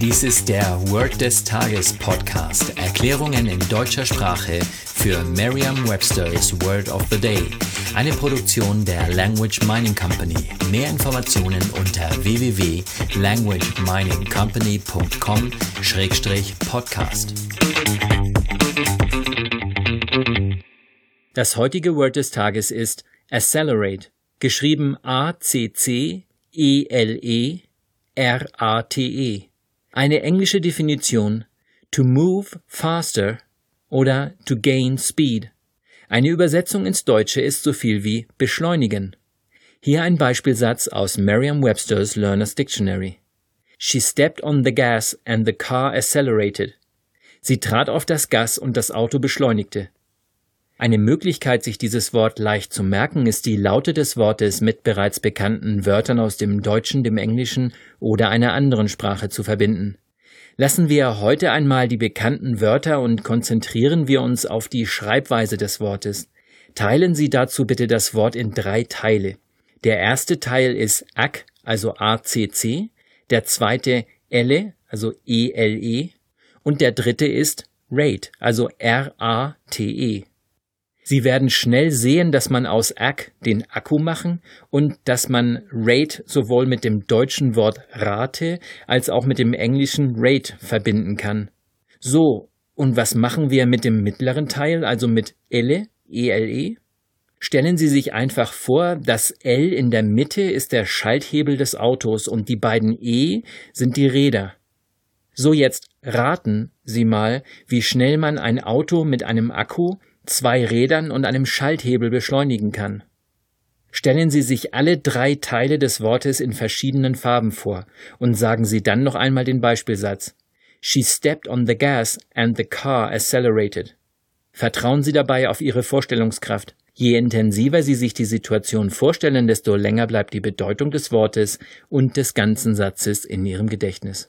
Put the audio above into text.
Dies ist der Word des Tages Podcast. Erklärungen in deutscher Sprache für Merriam-Webster's Word of the Day. Eine Produktion der Language Mining Company. Mehr Informationen unter www.languageminingcompany.com-podcast. Das heutige Word des Tages ist Accelerate, geschrieben A-C-C-E-L-E-R-A-T-E. Eine englische Definition to move faster oder to gain speed. Eine Übersetzung ins Deutsche ist so viel wie beschleunigen. Hier ein Beispielsatz aus Merriam-Webster's Learner's Dictionary. She stepped on the gas and the car accelerated. Sie trat auf das Gas und das Auto beschleunigte. Eine Möglichkeit, sich dieses Wort leicht zu merken, ist die Laute des Wortes mit bereits bekannten Wörtern aus dem Deutschen, dem Englischen oder einer anderen Sprache zu verbinden. Lassen wir heute einmal die bekannten Wörter und konzentrieren wir uns auf die Schreibweise des Wortes. Teilen Sie dazu bitte das Wort in drei Teile. Der erste Teil ist ACK, also ACC, der zweite Elle, also ELE, und der dritte ist Rate, also R-A-T-E. Sie werden schnell sehen, dass man aus Ack den Akku machen und dass man Rate sowohl mit dem deutschen Wort Rate als auch mit dem englischen Rate verbinden kann. So, und was machen wir mit dem mittleren Teil, also mit Elle, ELE? Stellen Sie sich einfach vor, das L in der Mitte ist der Schalthebel des Autos und die beiden E sind die Räder. So jetzt raten Sie mal, wie schnell man ein Auto mit einem Akku zwei Rädern und einem Schalthebel beschleunigen kann. Stellen Sie sich alle drei Teile des Wortes in verschiedenen Farben vor und sagen Sie dann noch einmal den Beispielsatz. She stepped on the gas and the car accelerated. Vertrauen Sie dabei auf Ihre Vorstellungskraft. Je intensiver Sie sich die Situation vorstellen, desto länger bleibt die Bedeutung des Wortes und des ganzen Satzes in Ihrem Gedächtnis.